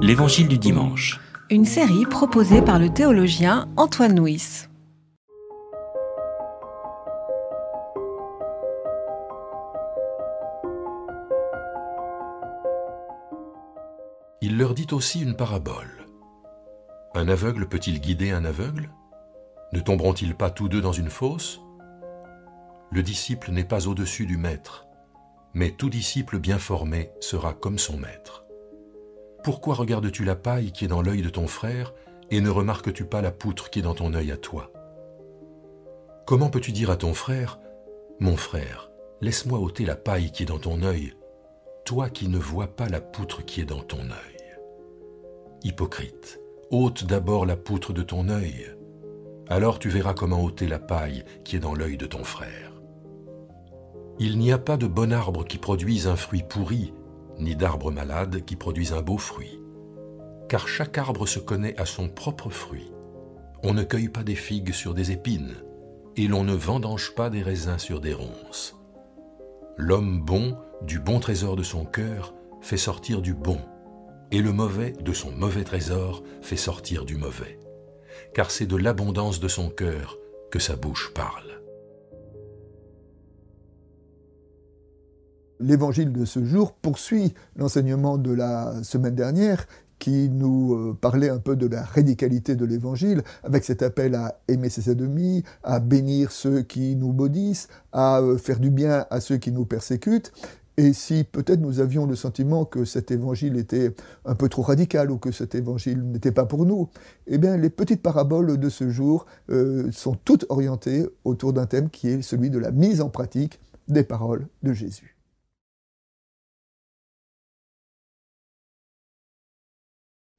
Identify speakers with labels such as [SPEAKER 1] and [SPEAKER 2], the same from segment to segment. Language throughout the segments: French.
[SPEAKER 1] L'Évangile du dimanche.
[SPEAKER 2] Une série proposée par le théologien Antoine Nuis.
[SPEAKER 3] Il leur dit aussi une parabole. Un aveugle peut-il guider un aveugle? Ne tomberont-ils pas tous deux dans une fosse? Le disciple n'est pas au-dessus du maître, mais tout disciple bien formé sera comme son maître. Pourquoi regardes-tu la paille qui est dans l'œil de ton frère et ne remarques-tu pas la poutre qui est dans ton œil à toi? Comment peux-tu dire à ton frère, Mon frère, laisse-moi ôter la paille qui est dans ton œil, toi qui ne vois pas la poutre qui est dans ton œil Hypocrite, ôte d'abord la poutre de ton œil, alors tu verras comment ôter la paille qui est dans l'œil de ton frère. Il n'y a pas de bon arbre qui produise un fruit pourri, ni d'arbre malade qui produise un beau fruit. Car chaque arbre se connaît à son propre fruit. On ne cueille pas des figues sur des épines, et l'on ne vendange pas des raisins sur des ronces. L'homme bon, du bon trésor de son cœur, fait sortir du bon, et le mauvais, de son mauvais trésor, fait sortir du mauvais. Car c'est de l'abondance de son cœur que sa bouche parle.
[SPEAKER 4] L'évangile de ce jour poursuit l'enseignement de la semaine dernière qui nous euh, parlait un peu de la radicalité de l'évangile, avec cet appel à aimer ses ennemis, à bénir ceux qui nous maudissent, à euh, faire du bien à ceux qui nous persécutent. Et si peut-être nous avions le sentiment que cet évangile était un peu trop radical ou que cet évangile n'était pas pour nous, eh bien les petites paraboles de ce jour euh, sont toutes orientées autour d'un thème qui est celui de la mise en pratique des paroles de Jésus.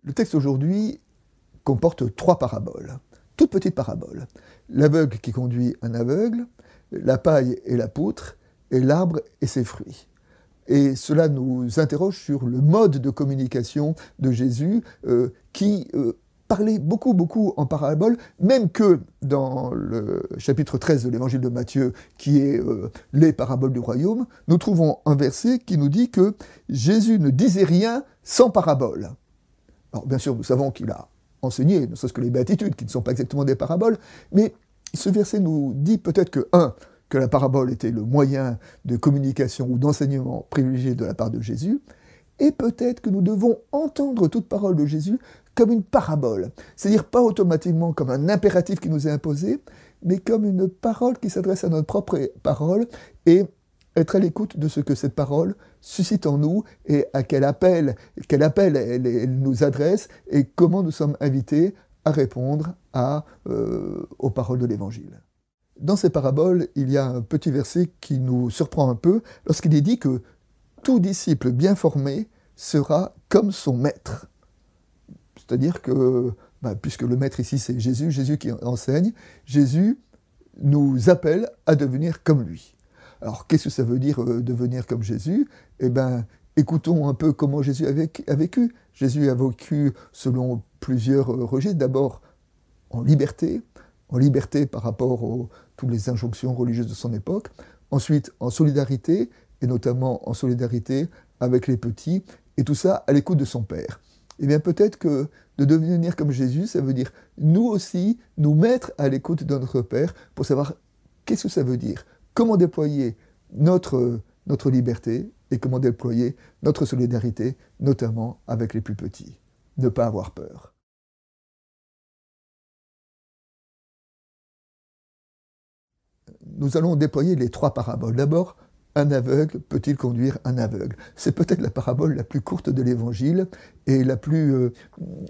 [SPEAKER 4] Le texte aujourd'hui comporte trois paraboles, toutes petites paraboles. L'aveugle qui conduit un aveugle, la paille et la poutre, et l'arbre et ses fruits. Et cela nous interroge sur le mode de communication de Jésus euh, qui euh, parlait beaucoup, beaucoup en paraboles, même que dans le chapitre 13 de l'évangile de Matthieu, qui est euh, les paraboles du royaume, nous trouvons un verset qui nous dit que Jésus ne disait rien sans parabole. Alors bien sûr, nous savons qu'il a enseigné, ne serait-ce que les béatitudes, qui ne sont pas exactement des paraboles, mais ce verset nous dit peut-être que, un, que la parabole était le moyen de communication ou d'enseignement privilégié de la part de Jésus, et peut-être que nous devons entendre toute parole de Jésus comme une parabole, c'est-à-dire pas automatiquement comme un impératif qui nous est imposé, mais comme une parole qui s'adresse à notre propre parole et être à l'écoute de ce que cette parole suscite en nous et à quel appel, elle, nous adresse et comment nous sommes invités à répondre à, euh, aux paroles de l'Évangile. Dans ces paraboles, il y a un petit verset qui nous surprend un peu lorsqu'il est dit que tout disciple bien formé sera comme son maître. C'est-à-dire que, bah, puisque le maître ici c'est Jésus, Jésus qui enseigne, Jésus nous appelle à devenir comme lui. Alors, qu'est-ce que ça veut dire euh, devenir comme Jésus? Eh bien, écoutons un peu comment Jésus a vécu. Jésus a vécu selon plusieurs euh, registres. D'abord, en liberté, en liberté par rapport à toutes les injonctions religieuses de son époque. Ensuite, en solidarité, et notamment en solidarité avec les petits, et tout ça à l'écoute de son Père. Eh bien, peut-être que de devenir comme Jésus, ça veut dire nous aussi nous mettre à l'écoute de notre Père pour savoir qu'est-ce que ça veut dire comment déployer notre, liberté et comment déployer notre solidarité, notamment avec les plus petits. Ne pas avoir peur. Nous allons déployer les trois paraboles. D'abord, un aveugle peut-il conduire un aveugle? C'est peut-être la parabole la plus courte de l'Évangile et la plus euh,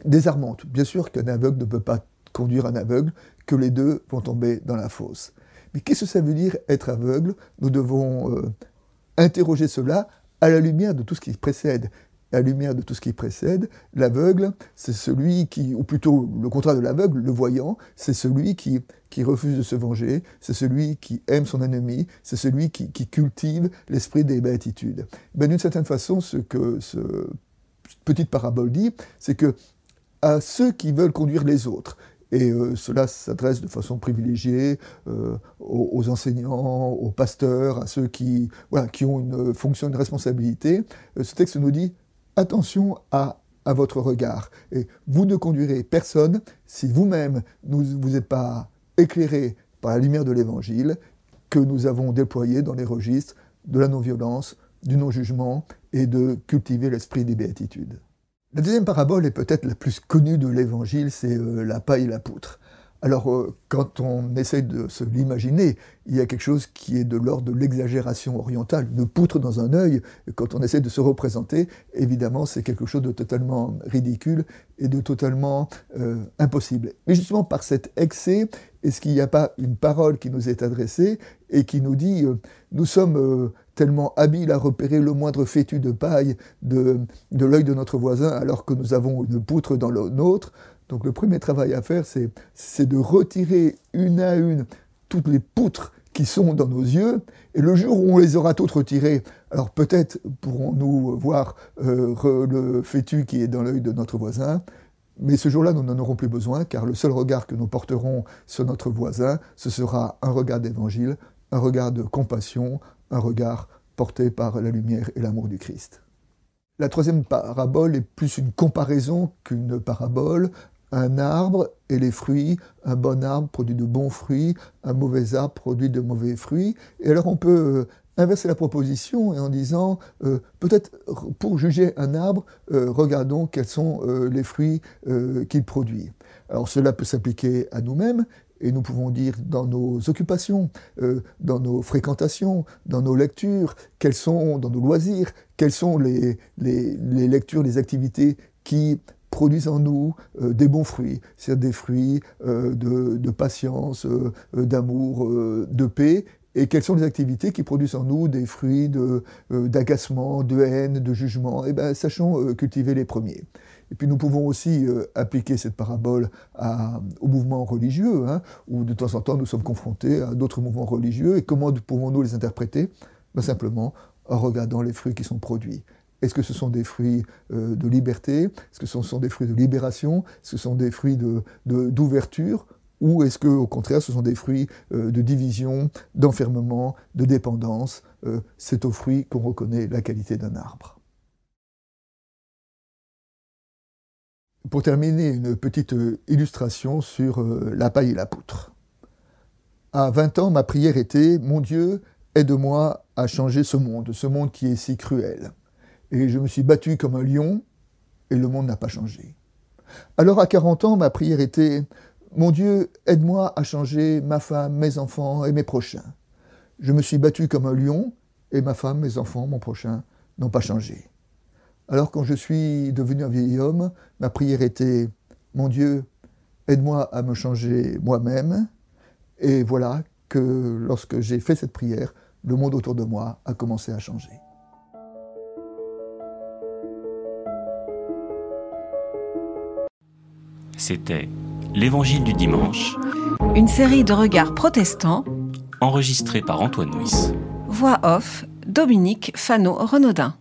[SPEAKER 4] désarmante. Bien sûr qu'un aveugle ne peut pas conduire un aveugle, que les deux vont tomber dans la fosse. Mais qu'est-ce que ça veut dire être aveugle? Nous devons euh, interroger cela à la lumière de tout ce qui précède. À la lumière de tout ce qui précède, l'aveugle, c'est celui qui, ou plutôt le contraire de l'aveugle, le voyant, c'est celui qui, refuse de se venger, c'est celui qui aime son ennemi, c'est celui qui, qui cultive l'esprit des béatitudes. Ben, D'une certaine façon, ce que ce petite parabole dit, c'est que à ceux qui veulent conduire les autres, et euh, cela s'adresse de façon privilégiée euh, aux, enseignants, aux pasteurs, à ceux qui, voilà, qui ont une fonction, une responsabilité. Euh, ce texte nous dit attention à à votre regard. Et vous ne conduirez personne si vous-même vous n'êtes pas éclairé par la lumière de l'Évangile que nous avons déployé dans les registres de la non-violence, du non-jugement et de cultiver l'esprit des béatitudes. La deuxième parabole est peut-être la plus connue de l'Évangile, c'est euh, la paille et la poutre. Alors, euh, quand on essaie de se l'imaginer, il y a quelque chose qui est de l'ordre de l'exagération orientale. Une poutre dans un œil, quand on essaie de se représenter, évidemment, c'est quelque chose de totalement ridicule et de totalement euh, impossible. Mais justement, par cet excès, est-ce qu'il n'y a pas une parole qui nous est adressée et qui nous dit nous sommes tellement habiles à repérer le moindre fétu de paille de, de l'œil de notre voisin alors que nous avons une poutre dans le nôtre. Donc le premier travail à faire, c'est de retirer une à une toutes les poutres qui sont dans nos yeux, et le jour où on les aura toutes retirées, alors peut-être pourrons-nous voir euh, le fétu qui est dans l'œil de notre voisin, mais ce jour-là, nous n'en aurons plus besoin, car le seul regard que nous porterons sur notre voisin, ce sera un regard d'évangile, un regard de compassion, un regard porté par la lumière et l'amour du Christ. La troisième parabole est plus une comparaison qu'une parabole, un arbre et les fruits, un bon arbre produit de bons fruits, un mauvais arbre produit de mauvais fruits. Et alors on peut euh, inverser la proposition en disant, euh, peut-être pour juger un arbre, euh, regardons quels sont les fruits qu'il produit. Alors cela peut s'appliquer à nous-mêmes, et nous pouvons dire dans nos occupations, dans nos fréquentations, dans nos lectures, quels sont, dans nos loisirs, quelles sont les, lectures, les activités qui produisent en nous euh, des bons fruits, c'est-à-dire des fruits euh, de, patience, euh, d'amour, de paix, et quelles sont les activités qui produisent en nous des fruits d'agacement, de, haine, de jugement? Eh bien, sachons cultiver les premiers. Et puis nous pouvons aussi appliquer cette parabole au mouvement religieux, hein, où de temps en temps nous sommes confrontés à d'autres mouvements religieux, et comment pouvons-nous les interpréter? Ben, Simplement en regardant les fruits qui sont produits. Est-ce que ce sont des fruits euh, de liberté? Est-ce que ce sont des fruits de libération? Est-ce que ce sont des fruits d'ouverture de, Ou est-ce que, au contraire, ce sont des fruits euh, de division, d'enfermement, de dépendance? Euh, C'est aux fruits qu'on reconnaît la qualité d'un arbre. Pour terminer, une petite illustration sur la paille et la poutre. À 20 ans, ma prière était Mon Dieu, aide-moi à changer ce monde, ce monde qui est si cruel et je me suis battu comme un lion, et le monde n'a pas changé. Alors à 40 ans, ma prière était Mon Dieu, aide-moi à changer ma femme, mes enfants et mes prochains. Je me suis battu comme un lion, et ma femme, mes enfants, mon prochain n'ont pas changé. Alors quand je suis devenu un vieil homme, ma prière était Mon Dieu, aide-moi à me changer moi-même. Et voilà que lorsque j'ai fait cette prière, le monde autour de moi a commencé à changer.
[SPEAKER 1] C'était L'Évangile du dimanche.
[SPEAKER 2] Une série de regards protestants.
[SPEAKER 1] Enregistrée par Antoine Nuis.
[SPEAKER 2] Voix off, Dominique Fano-Renaudin.